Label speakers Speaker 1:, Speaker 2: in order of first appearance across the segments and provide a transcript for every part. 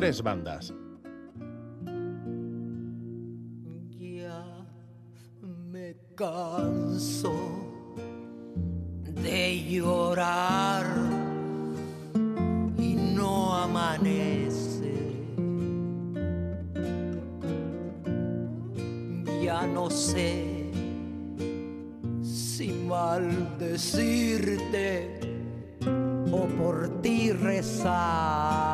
Speaker 1: tres bandas.
Speaker 2: Ya me canso de llorar y no amanece. Ya no sé si maldecirte o por ti rezar.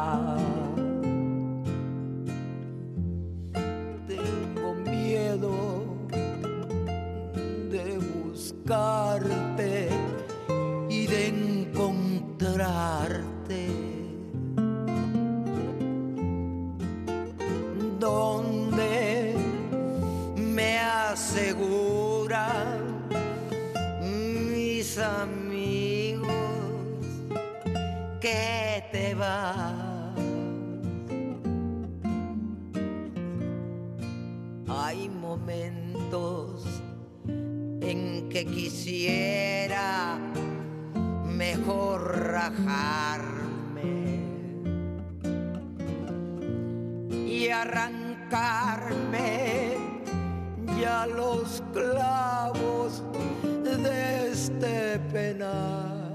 Speaker 2: Clavos de este penal.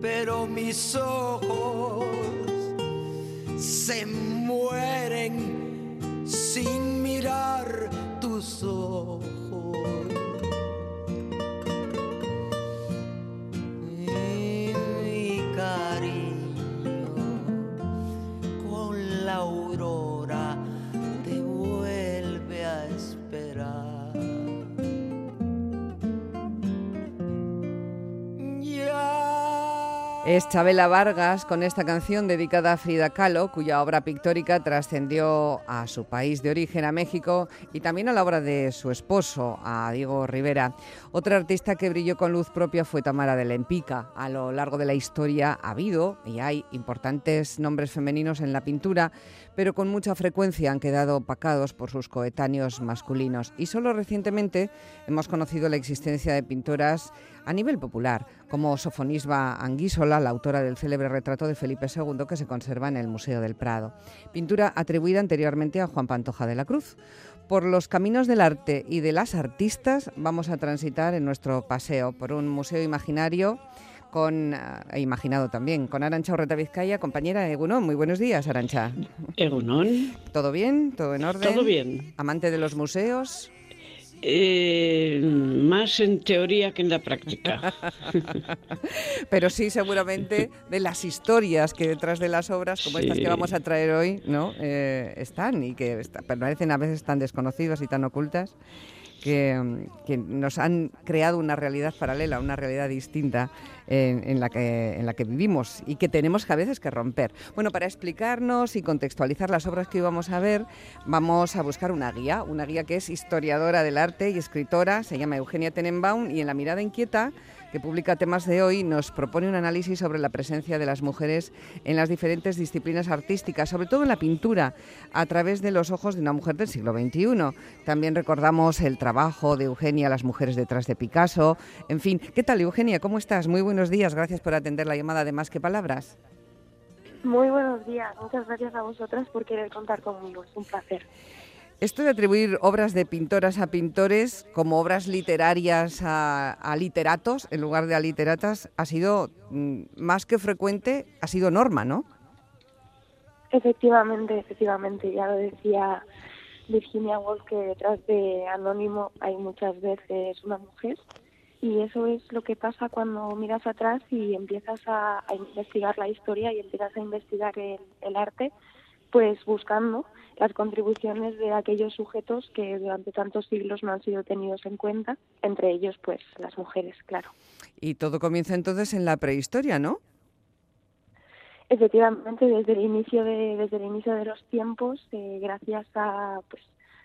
Speaker 2: Pero mis ojos se mueren sin mirar tus ojos.
Speaker 3: Es Chabela Vargas con esta canción dedicada a Frida Kahlo, cuya obra pictórica trascendió a su país de origen, a México, y también a la obra de su esposo, a Diego Rivera. Otra artista que brilló con luz propia fue Tamara de Lempica. A lo largo de la historia ha habido y hay importantes nombres femeninos en la pintura, pero con mucha frecuencia han quedado opacados por sus coetáneos masculinos. Y solo recientemente hemos conocido la existencia de pintoras a nivel popular, como Sofonisba Anguísola, la autora del célebre retrato de Felipe II que se conserva en el Museo del Prado. Pintura atribuida anteriormente a Juan Pantoja de la Cruz. Por los caminos del arte y de las artistas vamos a transitar en nuestro paseo por un museo imaginario con, e imaginado también, con Arancha Urreta Vizcaya, compañera de Egunon. Muy buenos días, Arancha.
Speaker 4: Egunon.
Speaker 3: ¿Todo bien? ¿Todo en orden?
Speaker 4: Todo bien.
Speaker 3: ¿Amante de los museos?
Speaker 4: Eh, más en teoría que en la práctica.
Speaker 3: Pero sí, seguramente, de las historias que detrás de las obras, como estas que vamos a traer hoy, ¿no? Eh, están y que está- permanecen a veces tan desconocidas y tan ocultas que, nos han creado una realidad paralela, una realidad distinta en, la que, en la que vivimos y que tenemos a veces que romper. Bueno, para explicarnos y contextualizar las obras que hoy vamos a ver, vamos a buscar una guía, una guía que es historiadora del arte y escritora, se llama Eugenia Tenenbaum y en La mirada inquieta que publica temas de hoy, nos propone un análisis sobre la presencia de las mujeres en las diferentes disciplinas artísticas, sobre todo en la pintura, a través de los ojos de una mujer del siglo XXI. También recordamos el trabajo de Eugenia, las mujeres detrás de Picasso. En fin, ¿qué tal Eugenia? ¿Cómo estás? Muy buenos días. Gracias por atender la llamada de Más que Palabras.
Speaker 5: Muy buenos días, muchas gracias a vosotras por querer contar conmigo, es un placer.
Speaker 3: Esto de atribuir obras de pintoras a pintores como obras literarias a, literatos en lugar de a literatas ha sido mm, más que frecuente, ha sido norma, ¿no?
Speaker 5: Efectivamente, efectivamente, ya lo decía Virginia Woolf que detrás de Anónimo hay muchas veces una mujer y eso es lo que pasa cuando miras atrás y empiezas a, a investigar la historia y empiezas a investigar el, el arte, pues buscando las contribuciones de aquellos sujetos que durante tantos siglos no han sido tenidos en cuenta, entre ellos pues las mujeres, claro.
Speaker 3: Y todo comienza entonces en la prehistoria, ¿no?
Speaker 5: Efectivamente, desde el inicio de, desde el inicio de los tiempos, eh, gracias a, pues,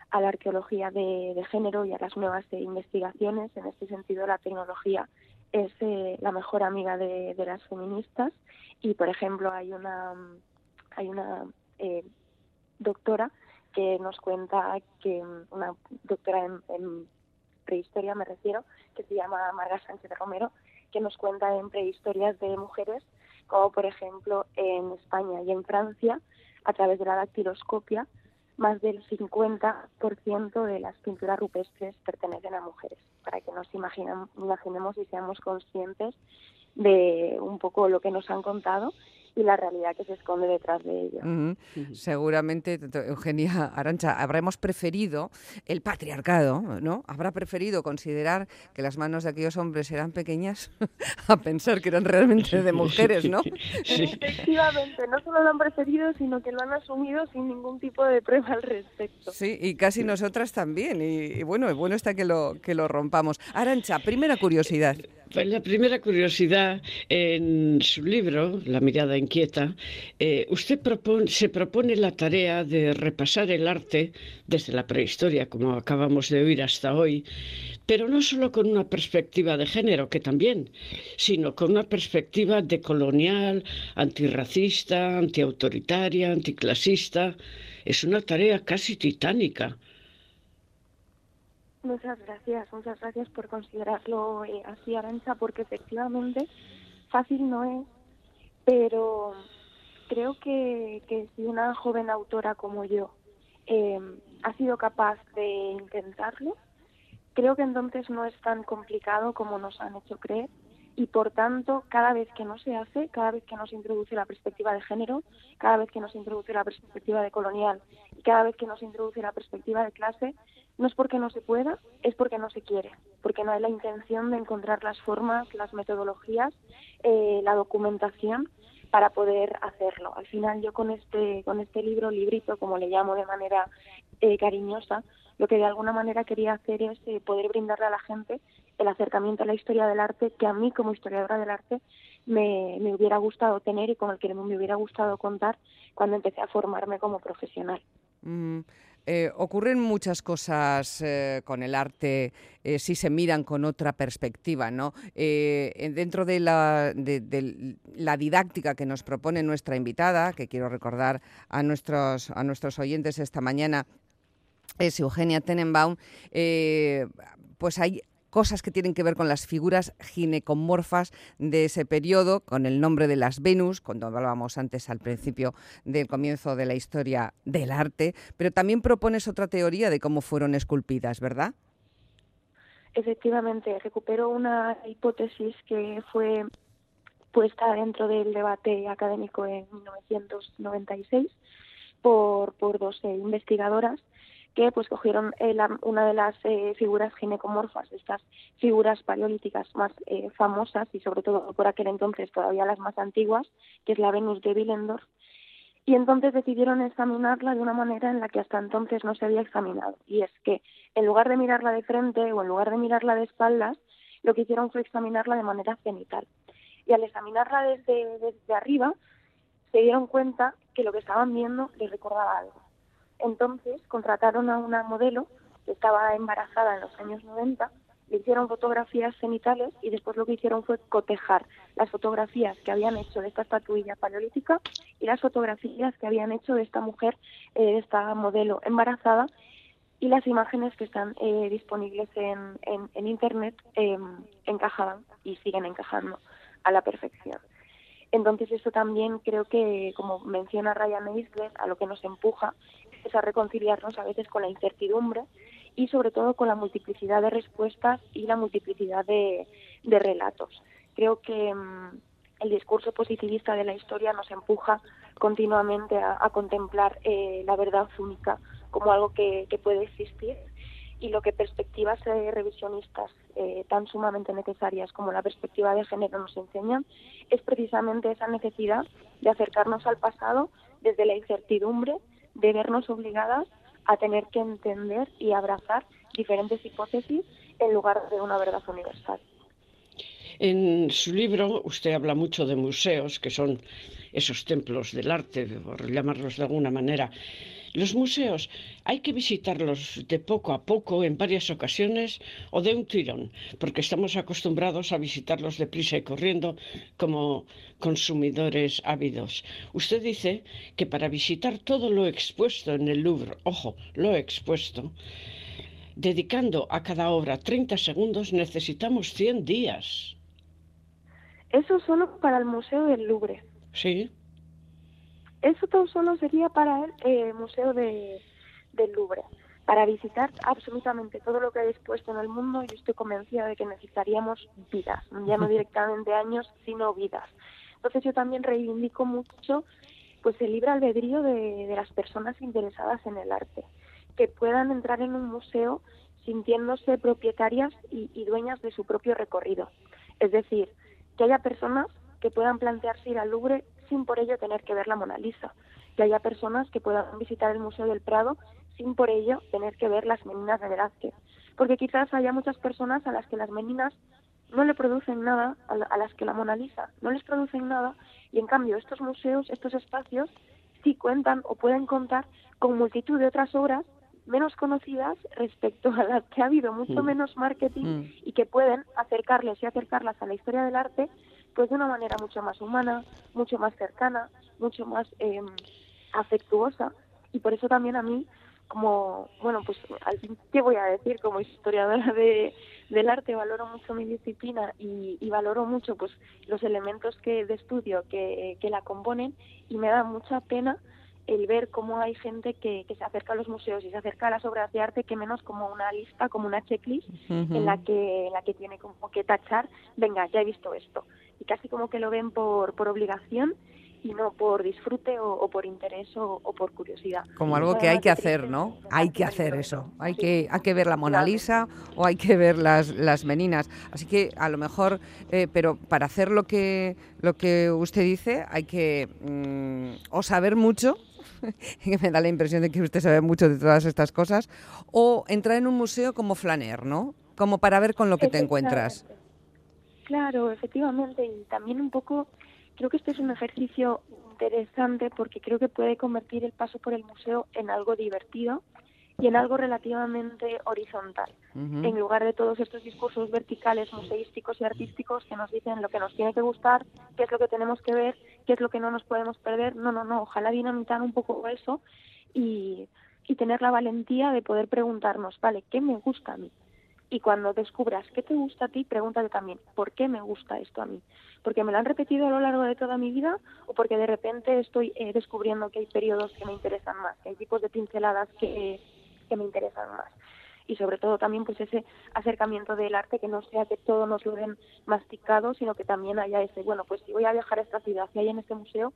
Speaker 5: a la arqueología de, de género y a las nuevas eh, investigaciones, en este sentido la tecnología es eh, la mejor amiga de, de las feministas y, por ejemplo, hay una hay una eh, doctora que nos cuenta que mm, una doctora en, prehistoria me refiero que se llama Marga Sánchez Romero que nos cuenta en prehistorias de mujeres como por ejemplo en España y en Francia, a través de la dactiloscopia, más del 50% de las pinturas rupestres pertenecen a mujeres, para que nos imaginemos y seamos conscientes de un poco lo que nos han contado y la realidad que se esconde detrás de ello.
Speaker 3: Seguramente, Eugenia Arancha, habremos preferido el patriarcado, ¿no? Habrá preferido considerar que las manos de aquellos hombres eran pequeñas a pensar que eran realmente de mujeres, ¿no?
Speaker 5: Efectivamente, no solo lo han preferido, sino que lo han asumido sin ningún tipo de prueba al respecto.
Speaker 3: Sí, y casi nosotras también. Y, y bueno, bueno está que lo, que lo rompamos. Arancha, primera curiosidad.
Speaker 4: Pues la primera curiosidad, en su libro, La mirada inquieta, eh, usted se propone la tarea de repasar el arte desde la prehistoria, como acabamos de oír hasta hoy, pero no solo con una perspectiva de género, que también, sino con una perspectiva decolonial, antirracista, antiautoritaria, anticlasista. Es una tarea casi titánica.
Speaker 5: Muchas gracias, muchas gracias por considerarlo eh, así, Arancha, porque efectivamente fácil no es, pero creo que, que si una joven autora como yo eh, ha sido capaz de intentarlo, creo que entonces no es tan complicado como nos han hecho creer y por tanto cada vez que no se hace, cada vez que nos introduce la perspectiva de género, cada vez que nos introduce la perspectiva de colonial y cada vez que nos introduce la perspectiva de clase, no es porque no se pueda, es porque no se quiere, porque no hay la intención de encontrar las formas, las metodologías, eh, la documentación para poder hacerlo. Al final yo con este, con este libro, librito, como le llamo de manera eh, cariñosa, lo que de alguna manera quería hacer es eh, poder brindarle a la gente el acercamiento a la historia del arte que a mí como historiadora del arte me, me hubiera gustado tener y con el que me hubiera gustado contar cuando empecé a formarme como profesional.
Speaker 3: Mm, eh, ocurren muchas cosas eh, con el arte eh, si se miran con otra perspectiva, ¿no? dentro de la, de, la, didáctica que nos propone nuestra invitada, que quiero recordar a nuestros, a nuestros oyentes esta mañana, es Eugenia Tenenbaum, pues hay cosas que tienen que ver con las figuras ginecomorfas de ese periodo, con el nombre de las Venus, cuando hablábamos antes al principio del comienzo de la historia del arte, pero también propones otra teoría de cómo fueron esculpidas, ¿verdad?
Speaker 5: Efectivamente, recupero una hipótesis que fue puesta dentro del debate académico en 1996 por, por dos eh, investigadoras que pues cogieron eh, una de las eh, figuras ginecomorfas, estas figuras paleolíticas más eh, famosas y sobre todo por aquel entonces todavía las más antiguas, que es la Venus de Willendorf, y entonces decidieron examinarla de una manera en la que hasta entonces no se había examinado, y es que en lugar de mirarla de frente o en lugar de mirarla de espaldas, lo que hicieron fue examinarla de manera cenital. Y al examinarla desde arriba, se dieron cuenta que lo que estaban viendo les recordaba algo entonces contrataron a una modelo que estaba embarazada en los años 90, le hicieron fotografías cenitales y después lo que hicieron fue cotejar las fotografías que habían hecho de esta estatuilla paleolítica y las fotografías que habían hecho de esta mujer, eh, de esta modelo embarazada y las imágenes que están eh, disponibles en, en, Internet em, encajaban y siguen encajando a la perfección. Entonces eso también creo que, como menciona Ryan Eisler, a lo que nos empuja es a reconciliarnos a veces con la incertidumbre y sobre todo con la multiplicidad de respuestas y la multiplicidad de, relatos. Creo que mm, el discurso positivista de la historia nos empuja continuamente a, contemplar eh, la verdad única como algo que, puede existir y lo que perspectivas revisionistas eh, tan sumamente necesarias como la perspectiva de género nos enseñan es precisamente esa necesidad de acercarnos al pasado desde la incertidumbre de vernos obligadas a tener que entender y abrazar diferentes hipótesis en lugar de una verdad universal.
Speaker 4: En su libro usted habla mucho de museos, que son esos templos del arte, por llamarlos de alguna manera. Los museos hay que visitarlos de poco a poco, en varias ocasiones, o de un tirón, porque estamos acostumbrados a visitarlos deprisa y corriendo como consumidores ávidos. Usted dice que para visitar todo lo expuesto en el Louvre, ojo, lo expuesto, dedicando a cada obra 30 segundos, necesitamos 100 días.
Speaker 5: Eso solo para el Museo del Louvre.
Speaker 4: Sí.
Speaker 5: Eso todo solo sería para el eh, Museo de, del Louvre. Para visitar absolutamente todo lo que hay expuesto en el mundo, yo estoy convencida de que necesitaríamos vidas, ya no directamente años, sino vidas. Entonces yo también reivindico mucho pues el libre albedrío de, de las personas interesadas en el arte, que puedan entrar en un museo sintiéndose propietarias y, y dueñas de su propio recorrido. Es decir, que haya personas que puedan plantearse ir al Louvre sin por ello tener que ver la Mona Lisa, que haya personas que puedan visitar el Museo del Prado sin por ello tener que ver las meninas de Velázquez, porque quizás haya muchas personas a las que las meninas no le producen nada, a las que la Mona Lisa no les producen nada, y en cambio estos museos, estos espacios, sí cuentan o pueden contar con multitud de otras obras menos conocidas respecto a las que ha habido mucho
Speaker 4: Mm.
Speaker 5: menos marketing
Speaker 3: Mm.
Speaker 5: y que pueden acercarles y acercarlas a la historia del arte pues de una manera mucho más humana, mucho más cercana, mucho más eh, afectuosa. Y por eso también a mí como bueno pues al fin qué voy a decir como historiadora de del arte valoro mucho mi disciplina y, y valoro mucho pues los elementos que de estudio que, que la componen y me da mucha pena el ver cómo hay gente que, que se acerca a los museos y se acerca a las obras de arte que menos como una lista, como una checklist en la que en la que tiene como que tachar, venga, ya he visto esto. Y casi como que lo ven por, por obligación y no por disfrute o, o por interés o, o por curiosidad.
Speaker 3: Como algo que hay que hacer, ¿no? Hay que hacer eso. Hay
Speaker 5: Sí.
Speaker 3: que, hay que ver la Mona
Speaker 5: Claro.
Speaker 3: Lisa o hay que ver las, las meninas. Así que a lo mejor, eh, pero para hacer lo que, lo que usted dice hay que mm, o saber mucho, que me da la impresión de que usted sabe mucho de todas estas cosas, o entrar en un museo como flaner, ¿no? Como para ver con lo que te encuentras.
Speaker 5: Claro, efectivamente, y también un poco, creo que este es un ejercicio interesante porque creo que puede convertir el paso por el museo en algo divertido y en algo relativamente horizontal, en lugar de todos estos discursos verticales, museísticos y artísticos que nos dicen lo que nos tiene que gustar, qué es lo que tenemos que ver, qué es lo que no nos podemos perder. No, no, no, ojalá dinamitar un poco eso y, y tener la valentía de poder preguntarnos, vale, ¿qué me gusta a mí? Y cuando descubras qué te gusta a ti, pregúntate también, ¿por qué me gusta esto a mí? ¿Porque me lo han repetido a lo largo de toda mi vida o porque de repente estoy eh, descubriendo que hay periodos que me interesan más, que hay tipos de pinceladas que, que me interesan más? Y sobre todo también pues ese acercamiento del arte, que no sea que todo nos lo den masticado, sino que también haya ese, bueno, pues si voy a viajar a esta ciudad y hay en este museo,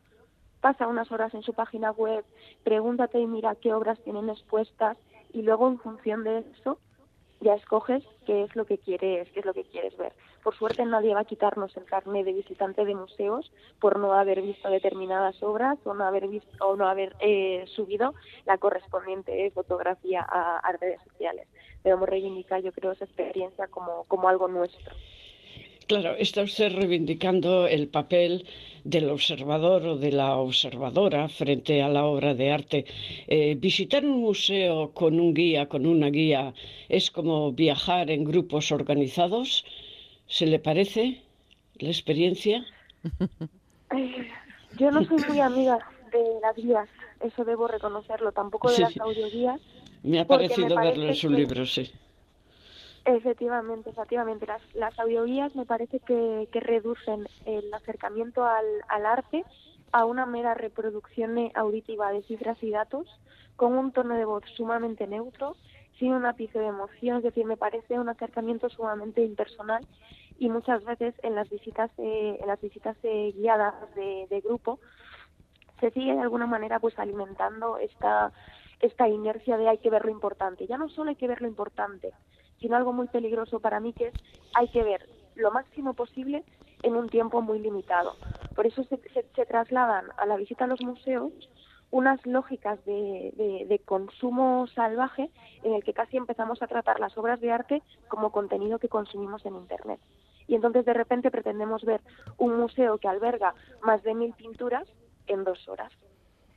Speaker 5: pasa unas horas en su página web, pregúntate y mira qué obras tienen expuestas y luego en función de eso ya escoges qué es lo que quieres, qué es lo que quieres ver. Por suerte nadie va a quitarnos el carnet de visitante de museos por no haber visto determinadas obras o no haber visto o no haber eh, subido la correspondiente fotografía a, a redes sociales. Debemos reivindicar, yo creo, esa experiencia como, como algo nuestro.
Speaker 4: Claro, está usted reivindicando el papel del observador o de la observadora frente a la obra de arte. Eh, visitar un museo con un guía, con una guía, es como viajar en grupos organizados. ¿Se le parece la experiencia?
Speaker 5: Eh, Yo no soy muy amiga de las guías, eso debo reconocerlo, tampoco de
Speaker 4: Sí.
Speaker 5: las audioguías.
Speaker 4: Me ha
Speaker 5: me
Speaker 4: parecido verlo en su
Speaker 5: que-
Speaker 4: libro, sí.
Speaker 5: Efectivamente, efectivamente. Las, las audioguías me parece que, reducen el acercamiento al, arte a una mera reproducción auditiva de cifras y datos con un tono de voz sumamente neutro, sin un ápice de emoción, es decir, me parece un acercamiento sumamente impersonal y muchas veces en las visitas eh, en las visitas eh, guiadas de, de grupo se sigue de alguna manera pues alimentando esta esta inercia de hay que ver lo importante. Ya no solo hay que ver lo importante, sino algo muy peligroso para mí que es hay que ver lo máximo posible en un tiempo muy limitado. Por eso se, se- se trasladan a la visita a los museos unas lógicas de, de- de consumo salvaje en el que casi empezamos a tratar las obras de arte como contenido que consumimos en Internet. Y entonces de repente pretendemos ver un museo que alberga más de mil pinturas en dos horas.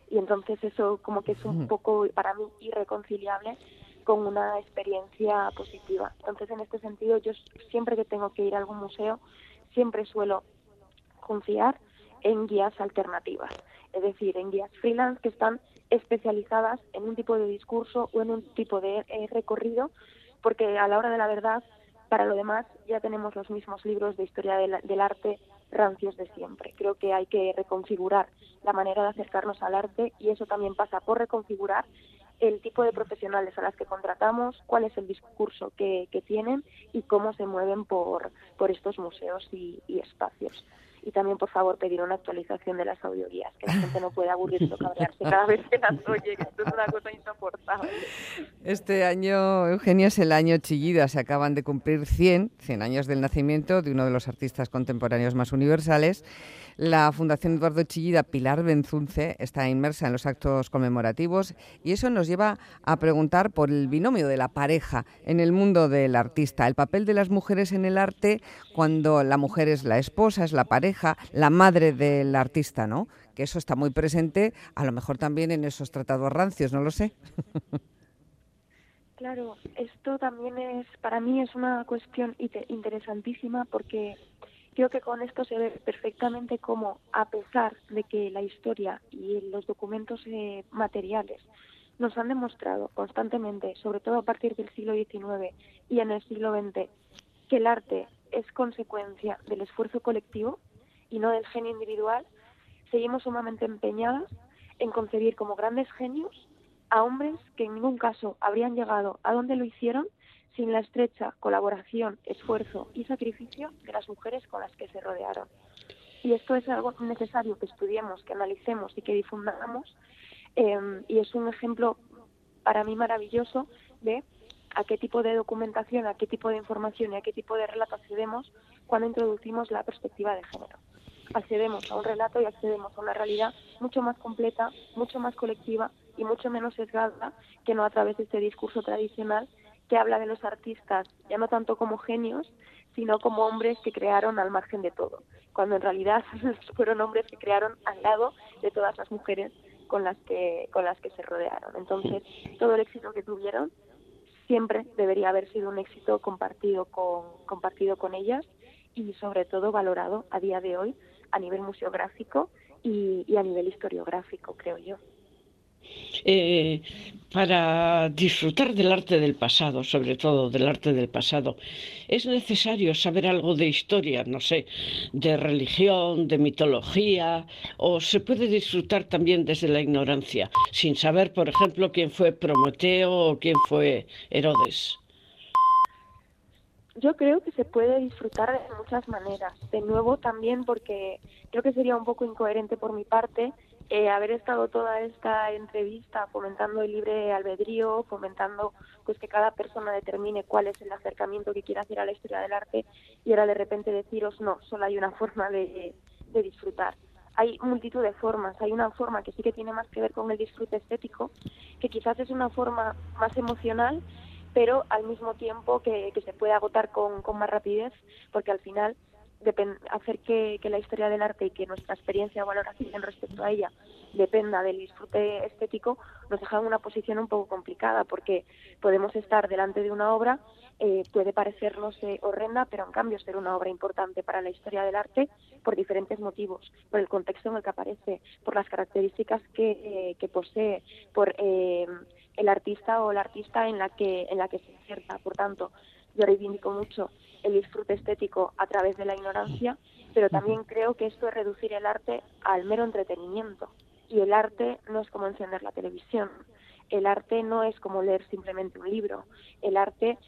Speaker 5: Y entonces eso como que es un poco para mí irreconciliable con una experiencia positiva. Entonces en este sentido yo siempre que tengo que ir a algún museo siempre suelo confiar en guías alternativas, es decir, en guías freelance que están especializadas en un tipo de discurso o en un tipo de eh, recorrido, porque a la hora de la verdad, para lo demás, ya tenemos los mismos libros de historia del, del arte rancios de siempre. Creo que hay que reconfigurar la manera de acercarnos al arte y eso también pasa por reconfigurar el tipo de profesionales a las que contratamos, cuál es el discurso que, tienen y cómo se mueven por, por estos museos y espacios y también por favor pedir una actualización de las audioguías, que la gente no puede aburrirse o cabrearse cada vez que las oye, que esto es una cosa insoportable.
Speaker 3: Este año, Eugenia, es el año Chillida, se acaban de cumplir 100, 100 años del nacimiento de uno de los artistas contemporáneos más universales. La Fundación Eduardo Chillida Pilar Benzunce está inmersa en los actos conmemorativos y eso nos lleva a preguntar por el binomio de la pareja en el mundo del artista, el papel de las mujeres en el arte cuando la mujer es la esposa, es la pareja, la madre del artista, ¿no? Que eso está muy presente, a lo mejor también en esos tratados rancios, no lo sé.
Speaker 5: Claro, esto también es, para mí es una cuestión interesantísima porque Creo que con esto se ve perfectamente cómo, a pesar de que la historia y los documentos eh, materiales nos han demostrado constantemente, sobre todo a partir del siglo XIX y en el siglo XX, que el arte es consecuencia del esfuerzo colectivo y no del genio individual, seguimos sumamente empeñadas en concebir como grandes genios a hombres que en ningún caso habrían llegado a donde lo hicieron sin la estrecha colaboración, esfuerzo y sacrificio de las mujeres con las que se rodearon. Y esto es algo necesario que estudiemos, que analicemos y que difundamos. Em, y es un ejemplo para mí maravilloso de a qué tipo de documentación, a qué tipo de información y a qué tipo de relato accedemos cuando introducimos la perspectiva de género. Accedemos a un relato y accedemos a una realidad mucho más completa, mucho más colectiva y mucho menos sesgada que no a través de este discurso tradicional que habla de los artistas ya no tanto como genios, sino como hombres que crearon al margen de todo, cuando en realidad fueron hombres que crearon al lado de todas las mujeres con las que con las que se rodearon. Entonces, todo el éxito que tuvieron siempre debería haber sido un éxito compartido con compartido con ellas y sobre todo valorado a día de hoy a nivel museográfico y a nivel historiográfico, creo yo.
Speaker 4: Eh, para disfrutar del arte del pasado, sobre todo del arte del pasado, es necesario saber algo de historia, no sé, de religión, de mitología, o se puede disfrutar también desde la ignorancia, sin saber, por ejemplo, quién fue Prometeo o quién fue Herodes.
Speaker 5: Yo creo que se puede disfrutar de muchas maneras. De nuevo, también porque creo que sería un poco incoherente por mi parte eh, haber estado toda esta entrevista fomentando el libre albedrío, fomentando pues que cada persona determine cuál es el acercamiento que quiere hacer a la historia del arte y ahora de repente deciros no, solo hay una forma de, de disfrutar. Hay multitud de formas, hay una forma que sí que tiene más que ver con el disfrute estético, que quizás es una forma más emocional, pero al mismo tiempo que, que se puede agotar con, con más rapidez, porque al final hacer que, la historia del arte y que nuestra experiencia o valoración respecto a ella dependa del disfrute estético, nos deja en una posición un poco complicada, porque podemos estar delante de una obra, eh, puede parecernos eh, horrenda, pero en cambio ser una obra importante para la historia del arte por diferentes motivos, por el contexto en el que aparece, por las características que, eh, que posee, por el artista o la artista en la que, en la que se inserta. Por tanto, yo reivindico mucho el disfrute estético a través de la ignorancia, pero también creo que esto es reducir el arte al mero entretenimiento. Y el arte no es como encender la televisión, el arte no es como leer simplemente un libro, el arte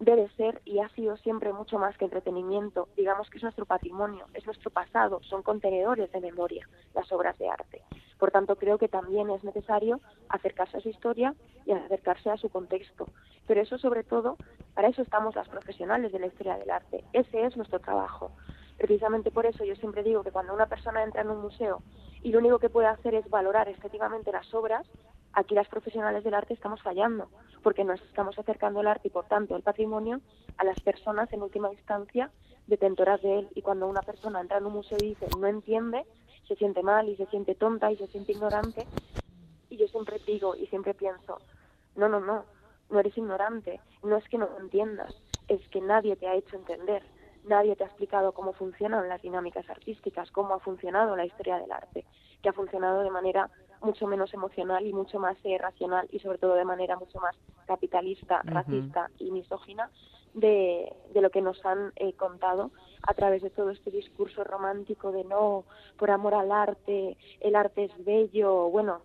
Speaker 5: debe ser y ha sido siempre mucho más que entretenimiento. Digamos que es nuestro patrimonio, es nuestro pasado, son contenedores de memoria las obras de arte. Por tanto, creo que también es necesario acercarse a su historia y acercarse a su contexto. Pero eso sobre todo, para eso estamos las profesionales de la historia del arte. Ese es nuestro trabajo. Precisamente por eso yo siempre digo que cuando una persona entra en un museo y lo único que puede hacer es valorar estéticamente las obras, aquí las profesionales del arte estamos fallando, porque nos estamos acercando el arte y por tanto el patrimonio a las personas en última instancia detentoras de él. Y cuando una persona entra en un museo y dice no entiende, se siente mal y se siente tonta y se siente ignorante. Y yo siempre digo y siempre pienso, no, no, no, no eres ignorante, no es que no entiendas, es que nadie te ha hecho entender, nadie te ha explicado cómo funcionan las dinámicas artísticas, cómo ha funcionado la historia del arte, que ha funcionado de manera mucho menos emocional y mucho más eh, racional y sobre todo de manera mucho más capitalista, racista y misógina de, de lo que nos han eh, contado a través de todo este discurso romántico de no, por amor al arte, el arte es bello, bueno,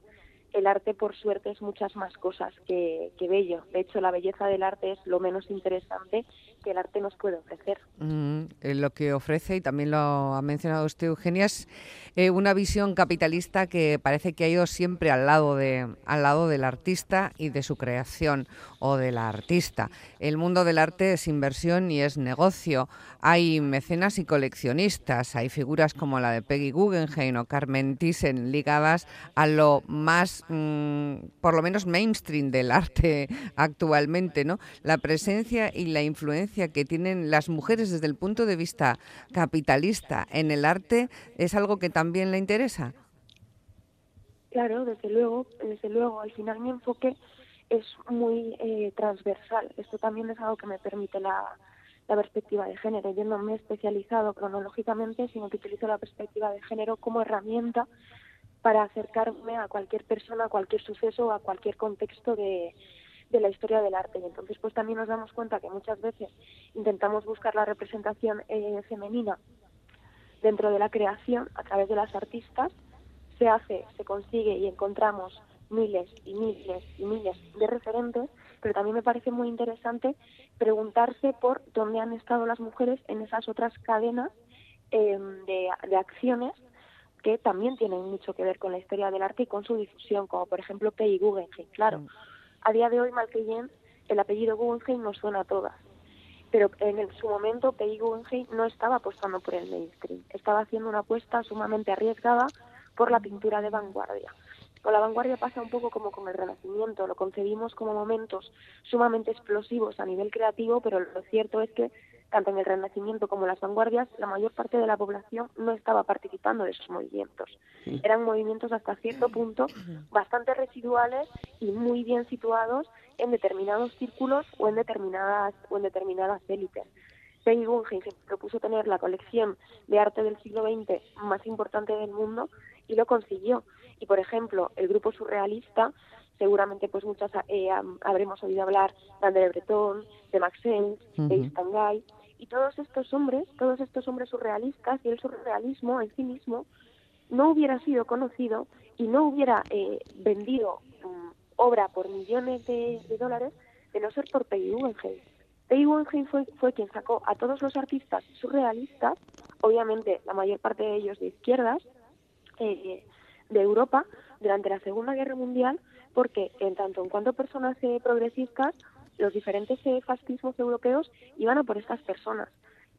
Speaker 5: el arte por suerte es muchas más cosas que, que, bello. De hecho, la belleza del arte es lo menos interesante que el arte nos puede ofrecer.
Speaker 3: Mm, eh, lo que ofrece, y también lo ha mencionado usted, Eugenia, es eh, una visión capitalista que parece que ha ido siempre al lado, de, al lado del artista y de su creación o de la artista. El mundo del arte es inversión y es negocio. Hay mecenas y coleccionistas, hay figuras como la de Peggy Guggenheim o Carmen Thyssen ligadas a lo más, mm, por lo menos mainstream del arte actualmente, ¿no? La presencia y la influencia que tienen las mujeres desde el punto de vista capitalista en el arte es algo que también le interesa.
Speaker 5: Claro, desde luego, desde luego. Al final mi enfoque es muy eh, transversal. Esto también es algo que me permite la, la perspectiva de género. Yo no me he especializado cronológicamente, sino que utilizo la perspectiva de género como herramienta para acercarme a cualquier persona, a cualquier suceso, a cualquier contexto de, de la historia del arte. Y entonces, pues también nos damos cuenta que muchas veces intentamos buscar la representación eh, femenina dentro de la creación a través de las artistas. Se hace, se consigue y encontramos miles y miles y miles de referentes, pero también me parece muy interesante preguntarse por dónde han estado las mujeres en esas otras cadenas eh, de, de acciones que también tienen mucho que ver con la historia del arte y con su difusión, como por ejemplo Peggy Guggenheim. Claro, mm. A día de hoy, Malkeyen, el apellido Guggenheim nos suena a todas, pero en su momento Peggy Guggenheim no estaba apostando por el mainstream, estaba haciendo una apuesta sumamente arriesgada por la pintura de vanguardia. Con la vanguardia pasa un poco como con el Renacimiento, lo concebimos como momentos sumamente explosivos a nivel creativo, pero lo cierto es que tanto en el Renacimiento como en las vanguardias, la mayor parte de la población no estaba participando de esos movimientos. Eran movimientos hasta cierto punto bastante residuales y muy bien situados en determinados círculos o en determinadas o en determinadas élites. Peggy Guggenheim propuso tener la colección de arte del siglo XX más importante del mundo y lo consiguió. Y por ejemplo, el grupo surrealista, seguramente pues muchas eh, habremos oído hablar de André Breton, de Max Ernst, de Stangay, y todos estos hombres, todos estos hombres surrealistas y el surrealismo en sí mismo no hubiera sido conocido y no hubiera eh, vendido um, obra por millones de, dólares de no ser por Peggy Guggenheim. Peggy Guggenheim fue, fue quien sacó a todos los artistas surrealistas, obviamente la mayor parte de ellos de izquierdas, eh, de Europa durante la Segunda Guerra Mundial, porque en tanto en cuanto personas eh, progresistas, los diferentes eh, fascismos europeos iban a por estas personas.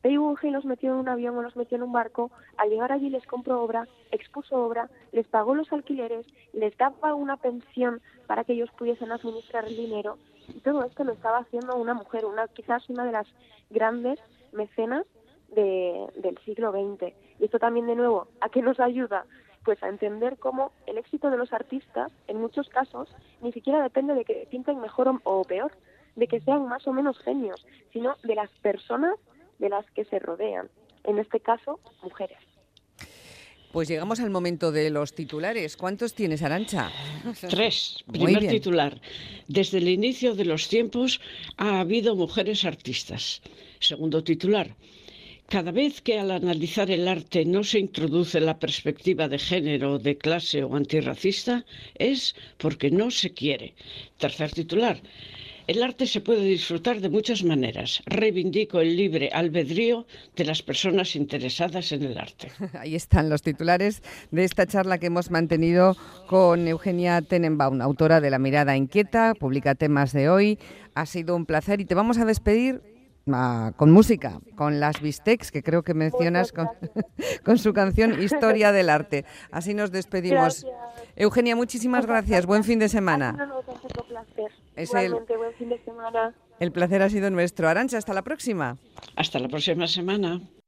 Speaker 5: Pei los metió en un avión o los metió en un barco, al llegar allí les compró obra, expuso obra, les pagó los alquileres, les daba una pensión para que ellos pudiesen administrar el dinero, y todo esto lo estaba haciendo una mujer, una quizás una de las grandes mecenas de, del siglo XX. Y esto también, de nuevo, ¿a qué nos ayuda? pues a entender cómo el éxito de los artistas, en muchos casos, ni siquiera depende de que pinten mejor o peor, de que sean más o menos genios, sino de las personas de las que se rodean, en este caso, mujeres.
Speaker 3: Pues llegamos al momento de los titulares. ¿Cuántos tienes, Arancha?
Speaker 4: Tres. Primer titular. Desde el inicio de los tiempos ha habido mujeres artistas. Segundo titular. Cada vez que al analizar el arte no se introduce la perspectiva de género, de clase o antirracista, es porque no se quiere. Tercer titular. El arte se puede disfrutar de muchas maneras. Reivindico el libre albedrío de las personas interesadas en el arte.
Speaker 3: Ahí están los titulares de esta charla que hemos mantenido con Eugenia Tenenbaum, autora de La mirada inquieta, publica temas de hoy. Ha sido un placer y te vamos a despedir con música, con las Bistecs, que creo que mencionas con, con, su canción Historia del Arte. Así nos despedimos. Eugenia, muchísimas gracias. Buen fin de semana.
Speaker 5: Es Igualmente, el, buen fin de semana.
Speaker 3: El placer ha sido nuestro. Arancha, hasta la próxima.
Speaker 4: Hasta la próxima semana.